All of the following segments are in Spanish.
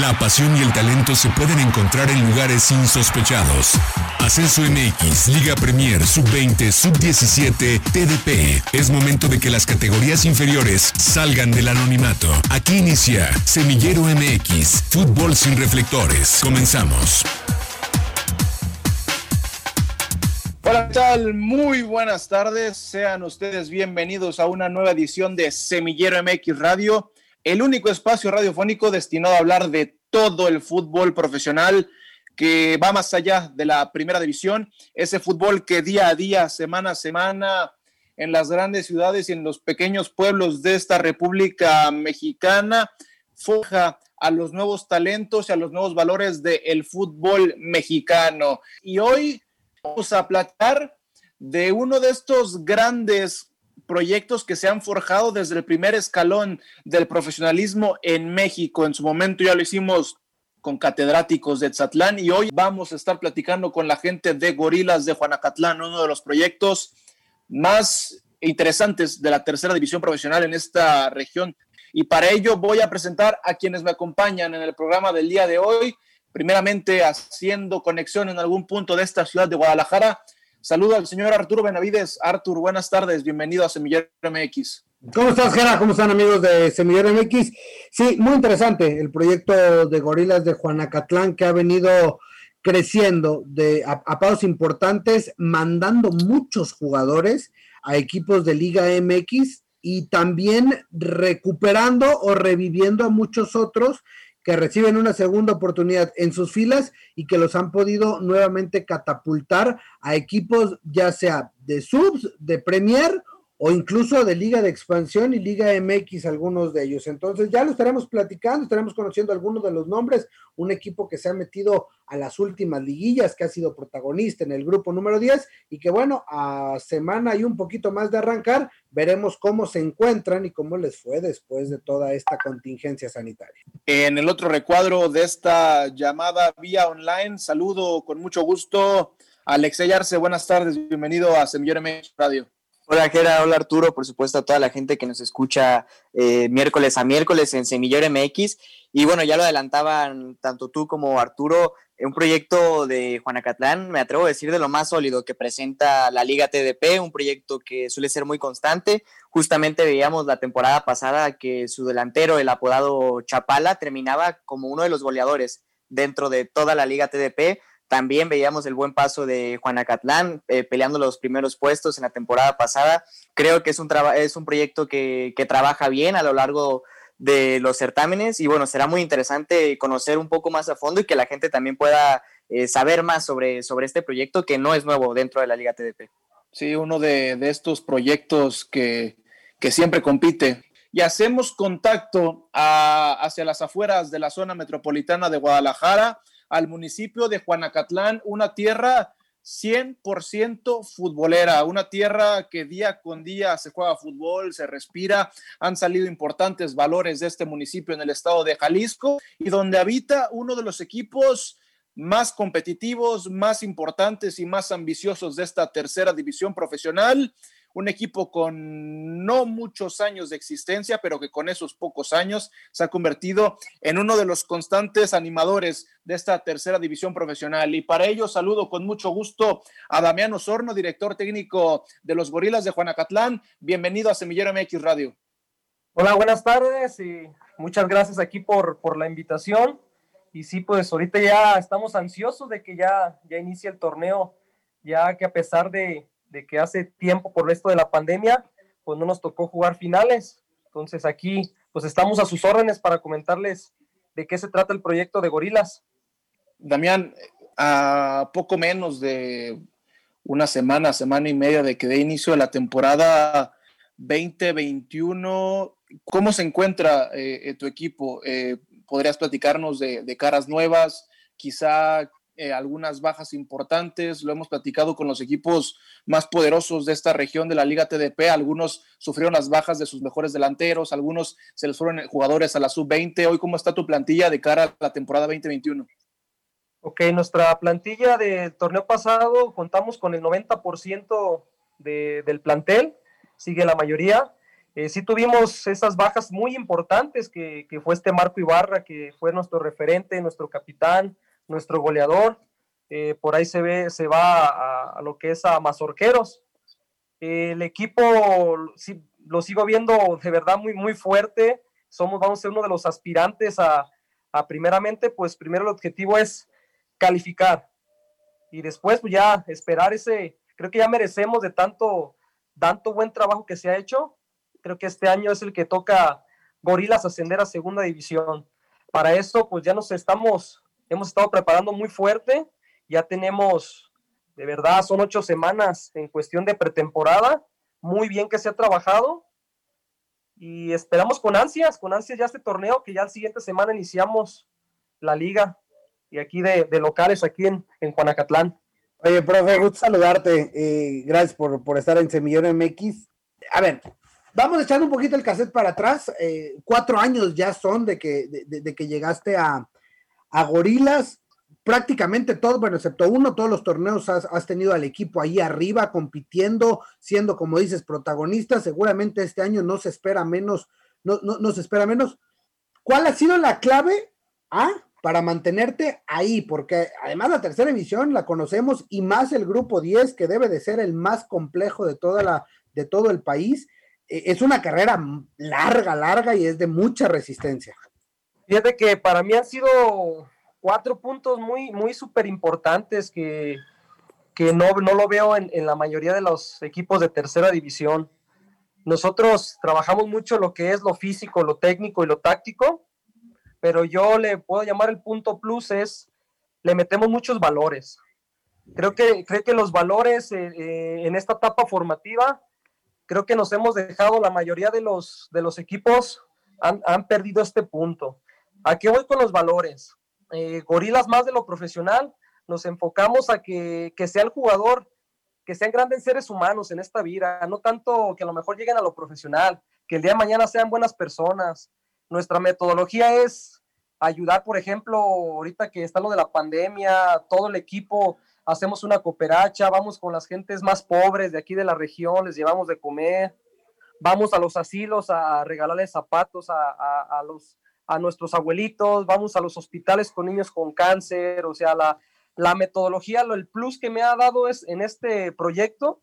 La pasión y el talento se pueden encontrar en lugares insospechados. Ascenso MX, Liga Premier, Sub-20, Sub-17, TDP. Es momento de que las categorías inferiores salgan del anonimato. Aquí inicia Semillero MX, Fútbol sin reflectores. Comenzamos. Hola, ¿qué tal? Muy buenas tardes. Sean ustedes bienvenidos a una nueva edición de Semillero MX Radio, el único espacio radiofónico destinado a hablar de todo el fútbol profesional que va más allá de la primera división, ese fútbol que día a día, semana a semana, en las grandes ciudades y en los pequeños pueblos de esta República Mexicana, forja a los nuevos talentos y a los nuevos valores del fútbol mexicano. Y hoy vamos a platicar de uno de estos grandes proyectos que se han forjado desde el primer escalón del profesionalismo en México. En su momento ya lo hicimos con catedráticos de Tzatlán y hoy vamos a estar platicando con la gente de Gorilas de Juanacatlán, uno de los proyectos más interesantes de la tercera división profesional en esta región. Y para ello voy a presentar a quienes me acompañan en el programa del día de hoy primeramente haciendo conexión en algún punto de esta ciudad de Guadalajara. Saludo al señor Arturo Benavides. Artur, buenas tardes, bienvenido a Semillero MX. ¿Cómo estás, Gera? ¿Cómo están, amigos de Semillero MX? Sí, muy interesante el proyecto de Gorilas de Juanacatlán que ha venido creciendo de, a, a importantes, mandando muchos jugadores a equipos de Liga MX y también recuperando o reviviendo a muchos otros que reciben una segunda oportunidad en sus filas y que los han podido nuevamente catapultar a equipos ya sea de subs, de Premier o incluso de Liga de Expansión y Liga MX, algunos de ellos. Entonces ya lo estaremos platicando, estaremos conociendo algunos de los nombres, un equipo que se ha metido a las últimas liguillas, que ha sido protagonista en el grupo número 10 y que bueno, a semana y un poquito más de arrancar, veremos cómo se encuentran y cómo les fue después de toda esta contingencia sanitaria. En el otro recuadro de esta llamada vía online, saludo con mucho gusto Alexey Arce, buenas tardes, bienvenido a Semillero MX Radio. Hola Gera, hola Arturo, por supuesto a toda la gente que nos escucha eh, miércoles a miércoles en Semillero MX. Y bueno, ya lo adelantaban tanto tú como Arturo, un proyecto de Juanacatlán, me atrevo a decir de lo más sólido que presenta la Liga TDP, un proyecto que suele ser muy constante. Justamente veíamos la temporada pasada que su delantero, el apodado Chapala, terminaba como uno de los goleadores dentro de toda la Liga TDP también veíamos el buen paso de Juanacatlán eh, peleando los primeros puestos en la temporada pasada. Creo que es un, es un proyecto que, que trabaja bien a lo largo de los certámenes y bueno, será muy interesante conocer un poco más a fondo y que la gente también pueda eh, saber más sobre, sobre este proyecto que no es nuevo dentro de la Liga TDP. Sí, uno de, de estos proyectos que, que, siempre compite. Y hacemos contacto a, hacia las afueras de la zona metropolitana de Guadalajara al municipio de Juanacatlán, una tierra 100% futbolera, una tierra que día con día se juega fútbol, se respira, han salido importantes valores de este municipio en el estado de Jalisco y donde habita uno de los equipos más competitivos, más importantes y más ambiciosos de esta tercera división profesional un equipo con no muchos años de existencia, pero que con esos pocos años se ha convertido en uno de los constantes animadores de esta tercera división profesional. Y para ello saludo con mucho gusto a Damián Osorno, director técnico de los Gorilas de Juanacatlán. Bienvenido a Semillero MX Radio. Hola, buenas tardes y muchas gracias aquí por, por la invitación. Y sí, pues ahorita ya estamos ansiosos de que ya, ya inicie el torneo, ya que a pesar de, de que hace tiempo por esto de la pandemia, pues no nos tocó jugar finales. Entonces aquí, pues estamos a sus órdenes para comentarles de qué se trata el proyecto de Gorilas. Damián, a poco menos de una semana, semana y media de que dé inicio de la temporada 2021, ¿cómo se encuentra eh, eh, tu equipo? Eh, ¿Podrías platicarnos de, caras nuevas? Quizá eh, algunas bajas importantes, lo hemos platicado con los equipos más poderosos de esta región de la Liga TDP, algunos sufrieron las bajas de sus mejores delanteros, algunos se les fueron jugadores a la sub-20. Hoy, ¿cómo está tu plantilla de cara a la temporada 2021? Ok, nuestra plantilla del torneo pasado contamos con el 90% de, del plantel, sigue la mayoría. Eh, sí tuvimos esas bajas muy importantes, que, que, fue este Marco Ibarra, que fue nuestro referente, nuestro capitán, nuestro goleador. Eh, por ahí se ve, se va a, lo que es a Mazorqueros. el equipo lo sigo viendo de verdad muy, muy fuerte. Somos, vamos a ser uno de los aspirantes a, a primeramente, pues primero el objetivo es calificar y después pues ya esperar ese, creo que ya merecemos de tanto, tanto buen trabajo que se ha hecho. Creo que este año es el que toca Gorilas ascender a segunda división. Para eso pues ya nos estamos, hemos estado preparando muy fuerte, ya tenemos, de verdad, son ocho semanas en cuestión de pretemporada, muy bien que se ha trabajado y esperamos con ansias, con ansias ya este torneo, que ya la siguiente semana iniciamos la liga y aquí de, locales aquí en, en, Juanacatlán. Oye, profe, gusto saludarte. Eh, gracias por, por, estar en Semillón MX. A ver, vamos echar un poquito el cassette para atrás. Eh, cuatro años ya son de que, de, de que llegaste a, a Gorilas prácticamente todo, bueno, excepto uno, todos los torneos has, has, tenido al equipo ahí arriba compitiendo, siendo, como dices, protagonista. Seguramente este año no se espera menos, no, no, no se espera menos. ¿Cuál ha sido la clave ah, para mantenerte ahí? Porque además la tercera división la conocemos y más el grupo 10, que debe de ser el más complejo de, toda la, de todo el país. Eh, es una carrera larga, larga y es de mucha resistencia. Fíjate que para mí han sido cuatro puntos muy, muy súper importantes que, que no, no, lo veo en, en, la mayoría de los equipos de tercera división. Nosotros trabajamos mucho lo que es lo físico, lo técnico y lo táctico, pero yo le puedo llamar el punto plus es, le metemos muchos valores. Creo que, creo que los valores eh, eh, en esta etapa formativa, creo que nos hemos dejado, la mayoría de los, de los equipos han, han perdido este punto. ¿A qué voy con los valores? eh, gorilas más de lo profesional, nos enfocamos a que, que, sea el jugador, que sean grandes seres humanos en esta vida, no tanto que a lo mejor lleguen a lo profesional, que el día de mañana sean buenas personas. Nuestra metodología es ayudar, por ejemplo, ahorita que está lo de la pandemia, todo el equipo, hacemos una cooperacha, vamos con las gentes más pobres de aquí de la región, les llevamos de comer, vamos a los asilos a regalarles zapatos a, a, a los a nuestros abuelitos, vamos a los hospitales con niños con cáncer, o sea, la, la metodología, lo, el plus que me ha dado es en este proyecto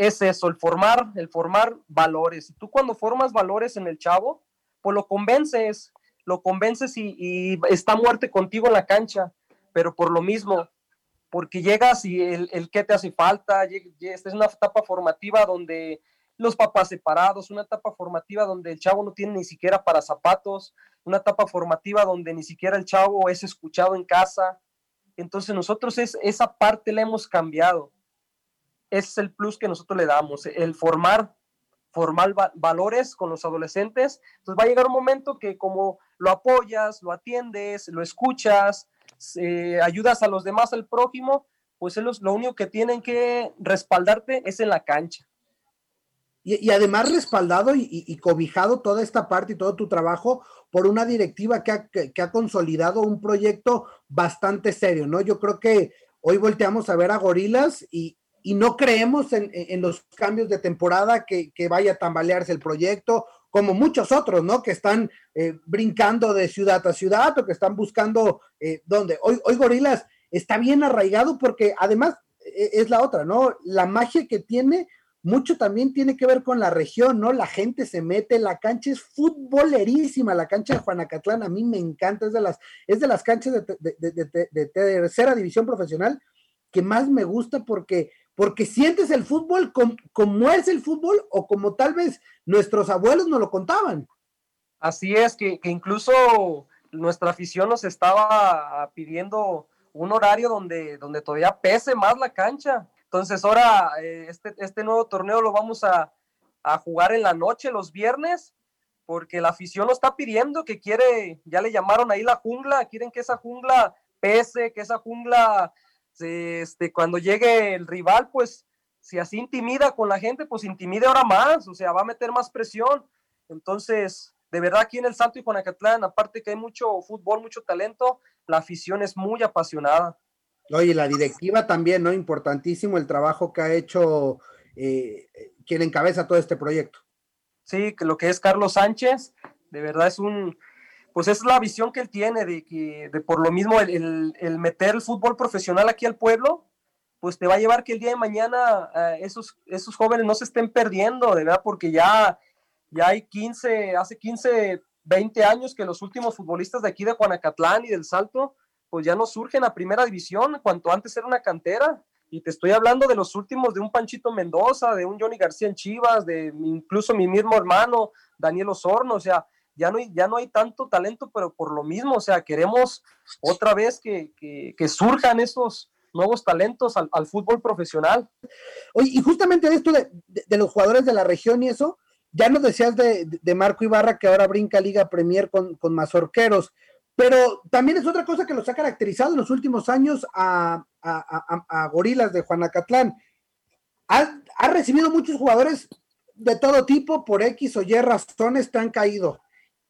es eso, el formar, el formar valores. Y tú cuando formas valores en el chavo, pues lo convences, lo convences y, y está muerte contigo en la cancha, pero por lo mismo, porque llegas y el, el qué te hace falta, esta es una etapa formativa donde los papás separados, una etapa formativa donde el chavo no tiene ni siquiera para zapatos, una etapa formativa donde ni siquiera el chavo es escuchado en casa. Entonces nosotros es, esa parte la hemos cambiado. Es el plus que nosotros le damos, el formar, formar valores con los adolescentes. Entonces va a llegar un momento que como lo apoyas, lo atiendes, lo escuchas, ayudas a los demás, al prójimo, pues ellos lo único que tienen que respaldarte es en la cancha. Y, además respaldado y, cobijado toda esta parte y todo tu trabajo por una directiva que ha, consolidado un proyecto bastante serio, ¿no? Yo creo que hoy volteamos a ver a Gorilas y, no creemos en, los cambios de temporada que, que, vaya a tambalearse el proyecto, como muchos otros, ¿no? Que están eh, brincando de ciudad a ciudad o que están buscando eh, dónde. Hoy, hoy Gorilas está bien arraigado porque además eh, es la otra, ¿no? La magia que tiene mucho también tiene que ver con la región, ¿no? La gente se mete, la cancha es futbolerísima, la cancha de Juanacatlán a mí me encanta, es de las, es de las canchas de, de, tercera división profesional que más me gusta porque, porque sientes el fútbol como, como es el fútbol o como tal vez nuestros abuelos nos lo contaban. Así es, que, que incluso nuestra afición nos estaba pidiendo un horario donde, donde todavía pese más la cancha entonces ahora eh, este, este nuevo torneo lo vamos a, a, jugar en la noche, los viernes, porque la afición lo está pidiendo, que quiere, ya le llamaron ahí la jungla, quieren que esa jungla pese, que esa jungla, este, cuando llegue el rival, pues si así intimida con la gente, pues intimide ahora más, o sea, va a meter más presión. Entonces, de verdad aquí en el Santo y Juanacatlán, aparte que hay mucho fútbol, mucho talento, la afición es muy apasionada. Oye, la directiva también, ¿no? Importantísimo el trabajo que ha hecho eh, quien encabeza todo este proyecto. sí, que lo que es Carlos Sánchez, de verdad es un, pues es la visión que él tiene de que de por lo mismo el, el, meter el fútbol profesional aquí al pueblo, pues te va a llevar que el día de mañana eh, esos, esos jóvenes no se estén perdiendo, de verdad, porque ya, ya hay 15, hace 15, 20 años que los últimos futbolistas de aquí de Juanacatlán y del Salto, pues ya no surgen a primera división, cuanto antes era una cantera. Y te estoy hablando de los últimos, de un Panchito Mendoza, de un Johnny García en Chivas, de incluso mi mismo hermano, Daniel Osorno, o sea, ya no hay, ya no hay tanto talento, pero por lo mismo, o sea, queremos otra vez que, que, surjan esos nuevos talentos al, fútbol profesional. Oye, y justamente de esto de, de, los jugadores de la región y eso, ya nos decías de, de, Marco Ibarra que ahora brinca Liga Premier con, con mazorqueros, pero también es otra cosa que los ha caracterizado en los últimos años a, Gorilas de Juanacatlán. Ha, ha, recibido muchos jugadores de todo tipo, por X o Y razones te han caído.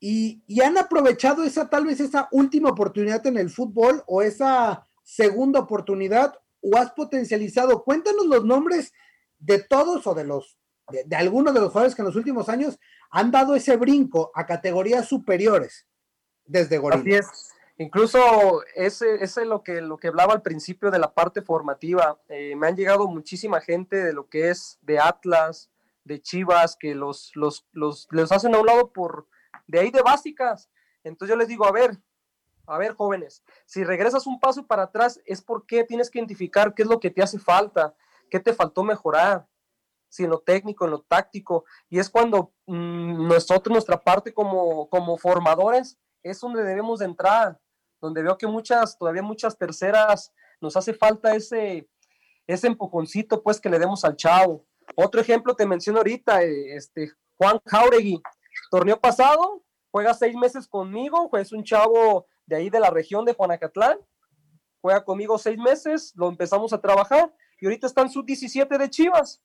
Y, han aprovechado esa, tal vez esa última oportunidad en el fútbol o esa segunda oportunidad o has potencializado. Cuéntanos los nombres de todos o de los, de, algunos de los jugadores que en los últimos años han dado ese brinco a categorías superiores desde Gorilas. Incluso ese, ese es lo que, lo que hablaba al principio de la parte formativa. Eh, me han llegado muchísima gente de lo que es de Atlas, de Chivas, que los, los, los, los hacen a un lado por de ahí de básicas. Entonces yo les digo, a ver, a ver, jóvenes, si regresas un paso para atrás es porque tienes que identificar qué es lo que te hace falta, qué te faltó mejorar, si en lo técnico, en lo táctico. Y es cuando mm, nosotros, nuestra parte como, como formadores, es donde debemos de entrar donde veo que muchas, todavía muchas terceras, nos hace falta ese, ese empujoncito pues que le demos al chavo. Otro ejemplo te menciono ahorita, eh, este, Juan Jauregui, torneo pasado, juega seis meses conmigo, pues es un chavo de ahí de la región de Juanacatlán, juega conmigo seis meses, lo empezamos a trabajar y ahorita está en sub-17 de Chivas.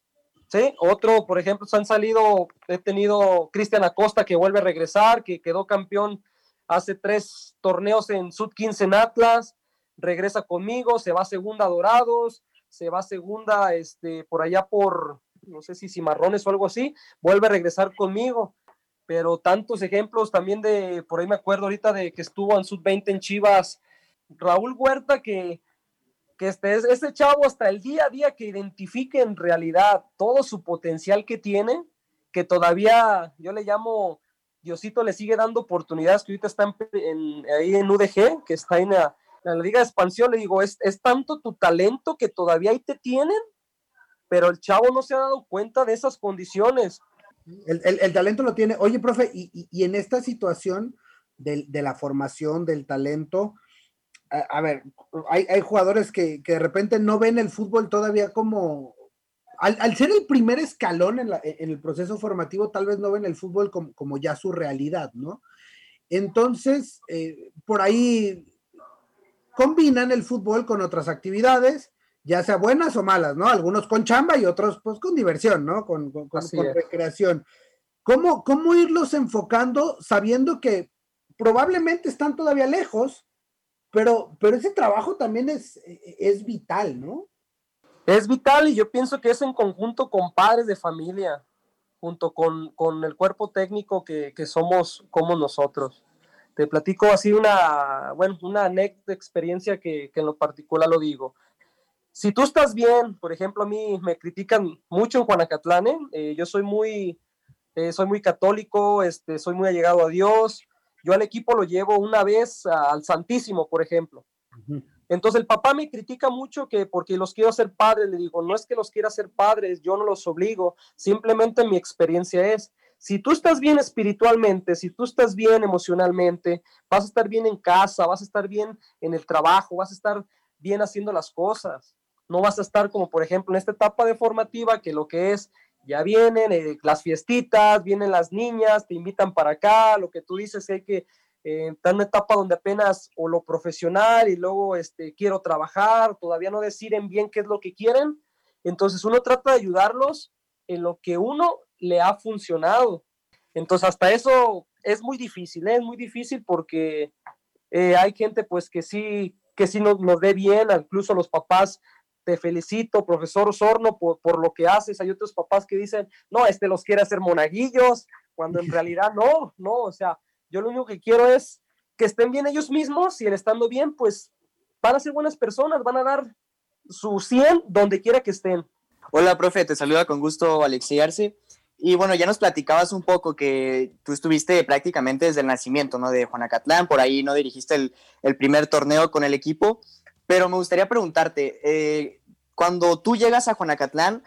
¿sí? Otro, por ejemplo, se han salido, he tenido Cristian Acosta que vuelve a regresar, que quedó campeón hace tres torneos en Sub 15 en Atlas, regresa conmigo, se va a segunda Dorados, se va a segunda este, por allá por, no sé si Cimarrones o algo así, vuelve a regresar conmigo. Pero tantos ejemplos también de, por ahí me acuerdo ahorita de que estuvo en Sub 20 en Chivas, Raúl Huerta, que, que este, ese chavo hasta el día a día que identifique en realidad todo su potencial que tiene, que todavía yo le llamo Diosito le sigue dando oportunidades que ahorita está en, ahí en UDG, que está en la, Liga de Expansión. Le digo, es, tanto tu talento que todavía ahí te tienen, pero el chavo no se ha dado cuenta de esas condiciones. El, talento lo tiene. Oye, profe, y, en esta situación de, la formación, del talento, a, ver, hay, jugadores que, de repente no ven el fútbol todavía como, al, ser el primer escalón en, el proceso formativo, tal vez no ven el fútbol como, ya su realidad, ¿no? Entonces, eh, por ahí combinan el fútbol con otras actividades, ya sea buenas o malas, ¿no? Algunos con chamba y otros pues con diversión, ¿no? Con, recreación. ¿Cómo, ¿Cómo irlos enfocando sabiendo que probablemente están todavía lejos, pero, pero ese trabajo también es, es vital, ¿no? Es vital y yo pienso que es en conjunto con padres de familia, junto con, con el cuerpo técnico que, que, somos como nosotros. Te platico así una, bueno, una experiencia que, que, en lo particular lo digo. Si tú estás bien, por ejemplo, a mí me critican mucho en Juanacatlán, ¿eh? Eh, yo soy muy, eh, soy muy católico, este, soy muy allegado a Dios, yo al equipo lo llevo una vez al Santísimo, por ejemplo. Entonces el papá me critica mucho que porque los quiero hacer padres, le digo, no es que los quiera hacer padres, yo no los obligo, simplemente mi experiencia es, si tú estás bien espiritualmente, si tú estás bien emocionalmente, vas a estar bien en casa, vas a estar bien en el trabajo, vas a estar bien haciendo las cosas. No vas a estar como, por ejemplo, en esta etapa de formativa, que lo que es, ya vienen eh, las fiestitas, vienen las niñas, te invitan para acá, lo que tú dices, hay que eh, está en una etapa donde apenas o lo profesional y luego este, quiero trabajar, todavía no deciden bien qué es lo que quieren. Entonces uno trata de ayudarlos en lo que uno le ha funcionado. Entonces hasta eso es muy difícil, ¿eh? es muy difícil porque eh, hay gente pues que sí, que sí nos, nos ve bien, incluso los papás te felicito, profesor Osorno, por, por, lo que haces. Hay otros papás que dicen, no, este los quiere hacer monaguillos, cuando en realidad no, no, o sea, yo lo único que quiero es que estén bien ellos mismos y el estando bien, pues van a ser buenas personas, van a dar su 100 donde quiera que estén. Hola, profe, te saluda con gusto Alexei Arce. Y bueno, ya nos platicabas un poco que tú estuviste prácticamente desde el nacimiento, ¿no? De Juanacatlán, por ahí no dirigiste el, el primer torneo con el equipo, pero me gustaría preguntarte, eh, cuando tú llegas a Juanacatlán,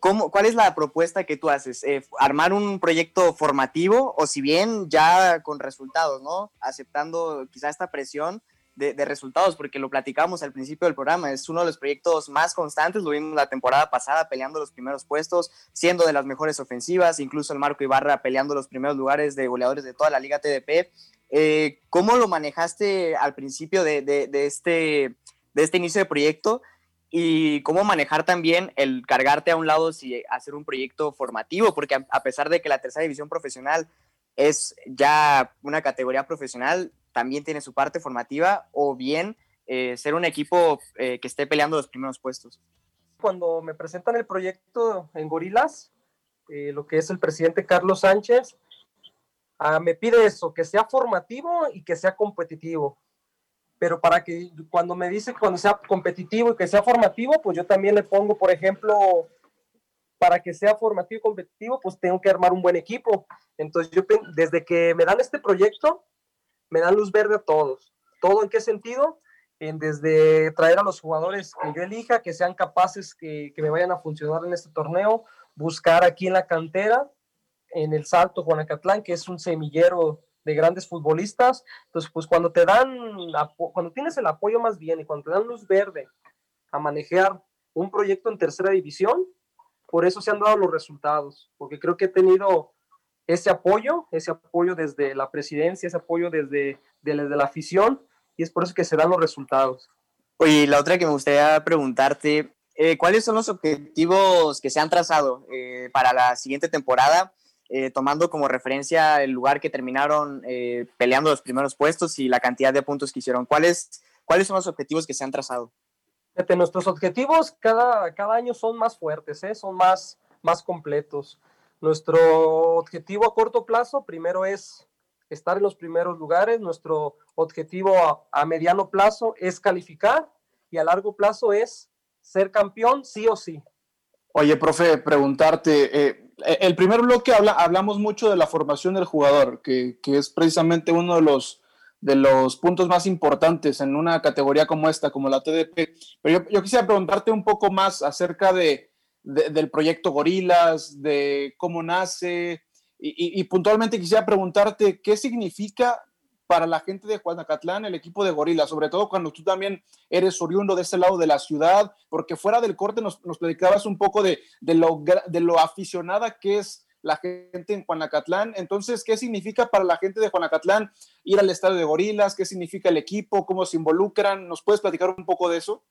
¿cómo, ¿cuál es la propuesta que tú haces? Eh, ¿Armar un proyecto formativo o si bien ya con resultados, ¿no? Aceptando quizá esta presión de, resultados, porque lo platicamos al principio del programa, es uno de los proyectos más constantes, lo vimos la temporada pasada peleando los primeros puestos, siendo de las mejores ofensivas, incluso el Marco Ibarra peleando los primeros lugares de goleadores de toda la Liga TDP. Eh, ¿Cómo lo manejaste al principio de, de, este, de este inicio de proyecto? Y cómo manejar también el cargarte a un lado si hacer un proyecto formativo, porque a, pesar de que la tercera división profesional es ya una categoría profesional, también tiene su parte formativa o bien eh, ser un equipo eh, que esté peleando los primeros puestos. Cuando me presentan el proyecto en Gorilas, eh, lo que es el presidente Carlos Sánchez, ah, me pide eso, que sea formativo y que sea competitivo. Pero para que cuando me dice cuando sea competitivo y que sea formativo, pues yo también le pongo, por ejemplo, para que sea formativo y competitivo, pues tengo que armar un buen equipo. Entonces yo desde que me dan este proyecto, me dan luz verde a todos. ¿Todo en qué sentido? En desde traer a los jugadores que yo elija, que sean capaces, que, que me vayan a funcionar en este torneo, buscar aquí en la cantera, en el Salto Juanacatlán, que es un semillero de grandes futbolistas. Entonces, pues cuando te dan, cuando tienes el apoyo más bien y cuando te dan luz verde a manejar un proyecto en tercera división, por eso se han dado los resultados, porque creo que he tenido ese apoyo, ese apoyo desde la presidencia, ese apoyo desde, desde la afición, y es por eso que se dan los resultados. Oye, la otra que me gustaría preguntarte, eh, ¿cuáles son los objetivos que se han trazado eh, para la siguiente temporada, eh, tomando como referencia el lugar que terminaron peleando los primeros puestos y la cantidad de puntos que hicieron? ¿Cuáles, cuáles son los objetivos que se han trazado? nuestros objetivos cada, cada año son más fuertes, son más, más completos. Nuestro objetivo a corto plazo primero es estar en los primeros lugares, nuestro objetivo a, mediano plazo es calificar y a largo plazo es ser campeón sí o sí. Oye, profe, preguntarte, eh, el primer bloque habla, hablamos mucho de la formación del jugador, que, es precisamente uno de los, de los puntos más importantes en una categoría como esta, como la TDP. Pero yo quisiera preguntarte un poco más acerca de, del proyecto Gorilas, de cómo nace, y, puntualmente quisiera preguntarte qué significa para la gente de Juanacatlán el equipo de Gorilas, sobre todo cuando tú también eres oriundo de ese lado de la ciudad, porque fuera del corte nos, nos predicabas un poco de, de, lo, de lo aficionada que es la gente en Juanacatlán. Entonces, ¿qué significa para la gente de Juanacatlán ir al estadio de Gorilas? ¿Qué significa el equipo? ¿Cómo se involucran? ¿Nos puedes platicar un poco de eso?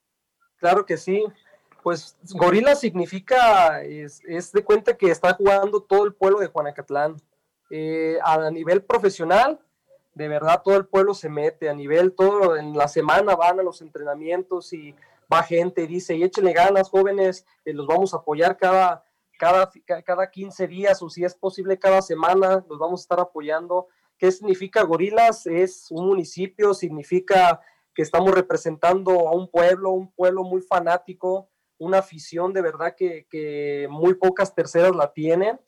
Claro que sí pues gorila significa, es, de cuenta que está jugando todo el pueblo de Juanacatlán. Eh, a nivel profesional, de verdad todo el pueblo se mete, a nivel todo, en la semana van a los entrenamientos y va gente y dice, y échenle ganas jóvenes, eh, los vamos a apoyar cada, cada, cada 15 días o si es posible cada semana, los vamos a estar apoyando. ¿Qué significa Gorilas? Es un municipio, significa que estamos representando a un pueblo, un pueblo muy fanático, una afición de verdad que, muy pocas terceras la tienen.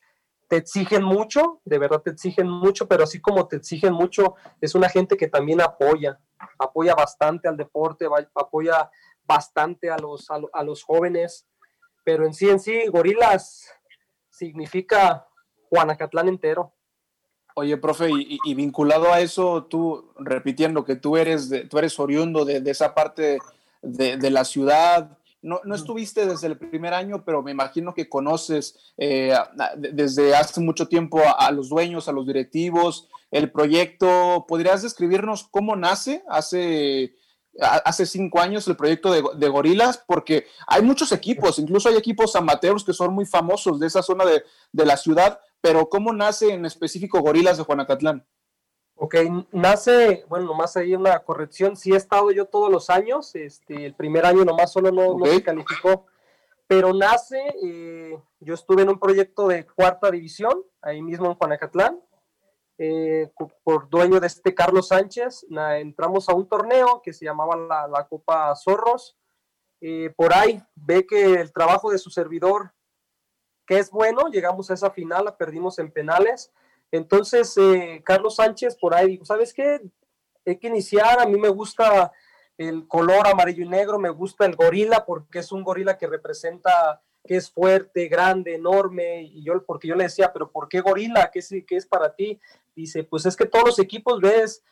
Te exigen mucho, de verdad te exigen mucho, pero así como te exigen mucho, es una gente que también apoya, apoya bastante al deporte, apoya bastante a los, a, los jóvenes, pero en sí, en sí, Gorilas significa Juanacatlán entero. Oye, profe, y, vinculado a eso, tú repitiendo que tú eres, tú eres oriundo de, esa parte de, de, la ciudad, no, no, estuviste desde el primer año, pero me imagino que conoces eh, desde hace mucho tiempo a, los dueños, a los directivos, el proyecto. ¿Podrías describirnos cómo nace hace, hace cinco años el proyecto de, Gorilas? Porque hay muchos equipos, incluso hay equipos amateurs que son muy famosos de esa zona de, de la ciudad, pero ¿cómo nace en específico Gorilas de Juanacatlán? Ok, nace, bueno, nomás hay una corrección, sí he estado yo todos los años, este, el primer año nomás solo no, se calificó, pero nace, eh, yo estuve en un proyecto de cuarta división, ahí mismo en Juanacatlán, eh, por dueño de este Carlos Sánchez, entramos a un torneo que se llamaba la, Copa Zorros, eh, por ahí ve que el trabajo de su servidor, que es bueno, llegamos a esa final, la perdimos en penales, entonces Carlos Sánchez por ahí dijo, ¿sabes qué? Hay que iniciar, a mí me gusta el color amarillo y negro, me gusta el gorila porque es un gorila que representa que es fuerte, grande, enorme, y yo, porque yo le decía, pero ¿por qué gorila? ¿Qué es, qué es para ti? Dice, pues es que todos los equipos ves,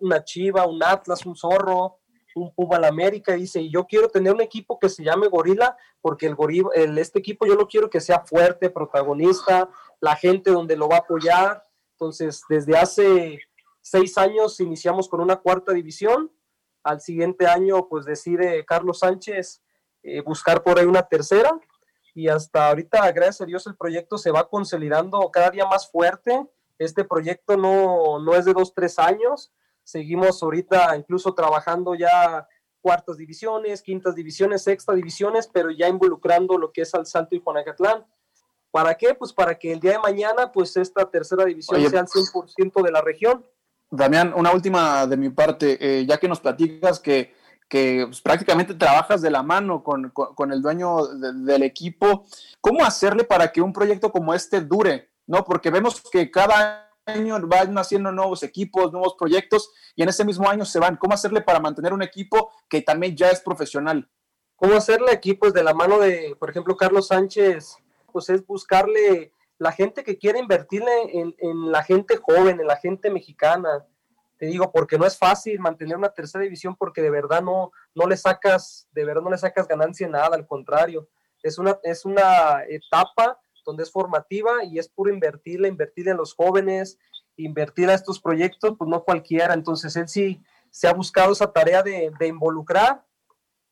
una chiva, un atlas, un zorro, un Puma la América, dice, y yo quiero tener un equipo que se llame gorila, porque el gorila, el, este equipo yo lo quiero que sea fuerte, protagonista, la gente donde lo va a apoyar, entonces desde hace seis años iniciamos con una cuarta división, al siguiente año, pues decide Carlos Sánchez eh, buscar por ahí una tercera. Y hasta ahorita, gracias a Dios, el proyecto se va consolidando cada día más fuerte. Este proyecto no, no es de dos, tres años. Seguimos ahorita incluso trabajando ya cuartas divisiones, quintas divisiones, sexta divisiones, pero ya involucrando lo que es al Salto y Juanacatlán. ¿Para qué? Pues para que el día de mañana, pues esta tercera división sea el 100% de la región. Damián, una última de mi parte, eh, ya que nos platicas que, pues, prácticamente trabajas de la mano con, el dueño del equipo, ¿cómo hacerle para que un proyecto como este dure? ¿No? Porque vemos que cada año van naciendo nuevos equipos, nuevos proyectos, y en ese mismo año se van. ¿Cómo hacerle para mantener un equipo que también ya es profesional? ¿Cómo hacerle aquí? Pues de la mano de, por ejemplo, Carlos Sánchez, pues es buscarle la gente que quiere invertirle en, la gente joven, en la gente mexicana. Te digo, porque no es fácil mantener una tercera división porque de verdad no, no le sacas, de verdad no le sacas ganancia nada, al contrario. Es una, es una etapa donde es formativa y es puro invertirle, invertir en los jóvenes, invertir a estos proyectos, pues no cualquiera. Entonces él sí se ha buscado esa tarea de, de involucrar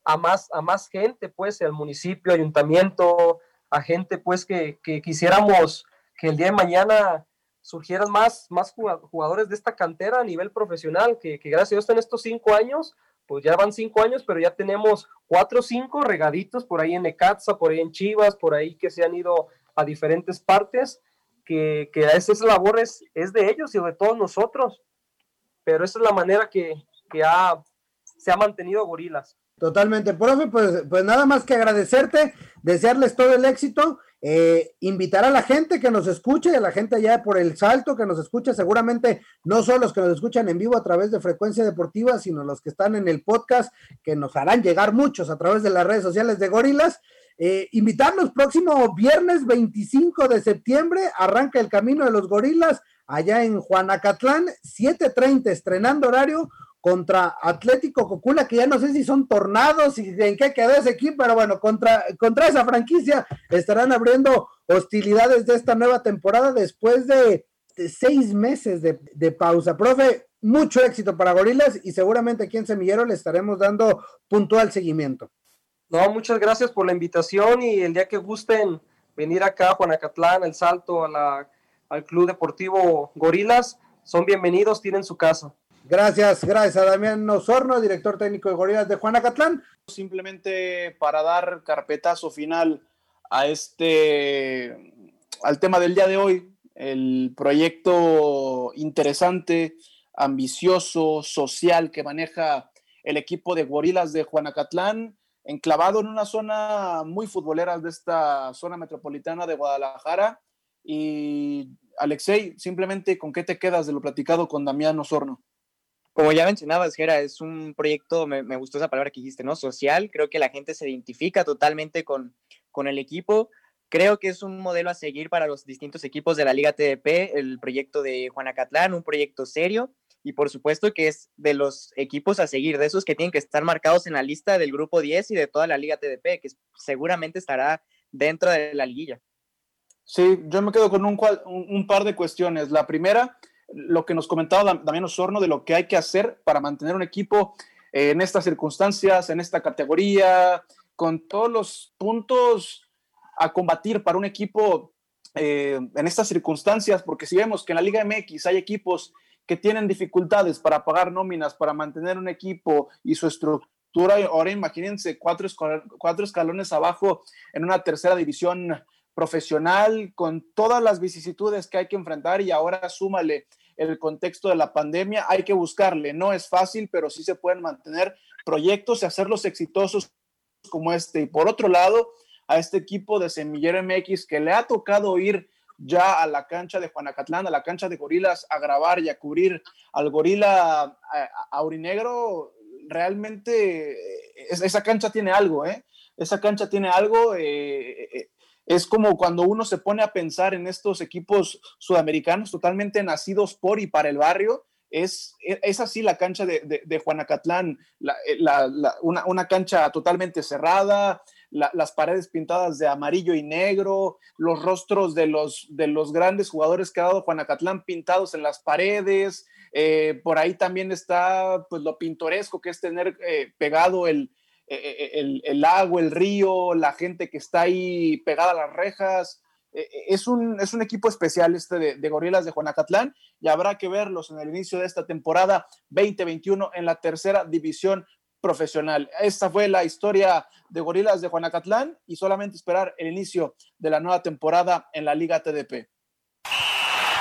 a más, a más gente, pues, al municipio, ayuntamiento, a gente pues que, quisiéramos que el día de mañana surgieran más, más jugadores de esta cantera a nivel profesional, que, gracias a Dios en estos cinco años, pues ya van cinco años, pero ya tenemos cuatro o cinco regaditos por ahí en Necaxa, por ahí en Chivas, por ahí que se han ido a diferentes partes, que, que esa labor es, de ellos y de todos nosotros, pero esa es la manera que, se ha mantenido Gorilas. Totalmente, profe, pues, pues nada más que agradecerte, desearles todo el éxito, eh, invitar a la gente que nos escuche, a la gente allá por el salto que nos escucha, seguramente no solo los que nos escuchan en vivo a través de Frecuencia Deportiva, sino los que están en el podcast, que nos harán llegar muchos a través de las redes sociales de Gorilas. Eh, invitarlos próximo viernes 25 de septiembre, arranca el camino de los gorilas allá en Juanacatlán, 7.30, estrenando horario, contra Atlético Cocula, que ya no sé si son tornados y en qué quedó ese equipo, pero bueno, contra, contra esa franquicia estarán abriendo hostilidades de esta nueva temporada después de, seis meses de, de, pausa. Profe, mucho éxito para Gorilas y seguramente aquí en Semillero le estaremos dando puntual seguimiento. No, muchas gracias por la invitación y el día que gusten venir acá a Juanacatlán, El Salto, a la, al Club Deportivo Gorilas, son bienvenidos, tienen su casa. Gracias, gracias a Damián Osorno, director técnico de Gorilas de Juanacatlán. Simplemente para dar carpetazo final a este, al tema del día de hoy, el proyecto interesante, ambicioso, social que maneja el equipo de Gorilas de Juanacatlán, enclavado en una zona muy futbolera de esta zona metropolitana de Guadalajara. Y Alexei, simplemente, ¿con qué te quedas de lo platicado con Damián Osorno? Como ya mencionabas, Gera, es un proyecto, me, gustó esa palabra que dijiste, ¿no? Social. Creo que la gente se identifica totalmente con, con el equipo. Creo que es un modelo a seguir para los distintos equipos de la Liga TDP, el proyecto de Juanacatlán, un proyecto serio y por supuesto que es de los equipos a seguir, de esos que tienen que estar marcados en la lista del grupo 10 y de toda la Liga TDP, que seguramente estará dentro de la liguilla. Sí, yo me quedo con un, un par de cuestiones. La primera, lo que nos comentaba Damián Osorno de lo que hay que hacer para mantener un equipo en estas circunstancias, en esta categoría, con todos los puntos a combatir para un equipo eh, en estas circunstancias, porque si vemos que en la Liga MX hay equipos que tienen dificultades para pagar nóminas, para mantener un equipo y su estructura. Ahora imagínense cuatro escalones abajo en una tercera división profesional con todas las vicisitudes que hay que enfrentar y ahora súmale el contexto de la pandemia, hay que buscarle. No es fácil, pero sí se pueden mantener proyectos y hacerlos exitosos como este. Y por otro lado, a este equipo de Semillero MX que le ha tocado ir ya a la cancha de Juanacatlán, a la cancha de Gorilas, a grabar y a cubrir al Gorila Aurinegro, realmente eh, esa cancha tiene algo, ¿eh? Esa cancha tiene algo. Eh, eh, es como cuando uno se pone a pensar en estos equipos sudamericanos totalmente nacidos por y para el barrio. Es, es así la cancha de, de, Juanacatlán, una, una, cancha totalmente cerrada, las paredes pintadas de amarillo y negro, los rostros de los, de los grandes jugadores que ha dado Juanacatlán pintados en las paredes. Eh, por ahí también está pues, lo pintoresco que es tener eh, pegado el, eh, eh, el, el, lago, el río, la gente que está ahí pegada a las rejas. Eh, es un, es un equipo especial este de, de Gorilas de Juanacatlán y habrá que verlos en el inicio de esta temporada 2021 en la tercera división profesional. Esta fue la historia de Gorilas de Juanacatlán y solamente esperar el inicio de la nueva temporada en la Liga TDP.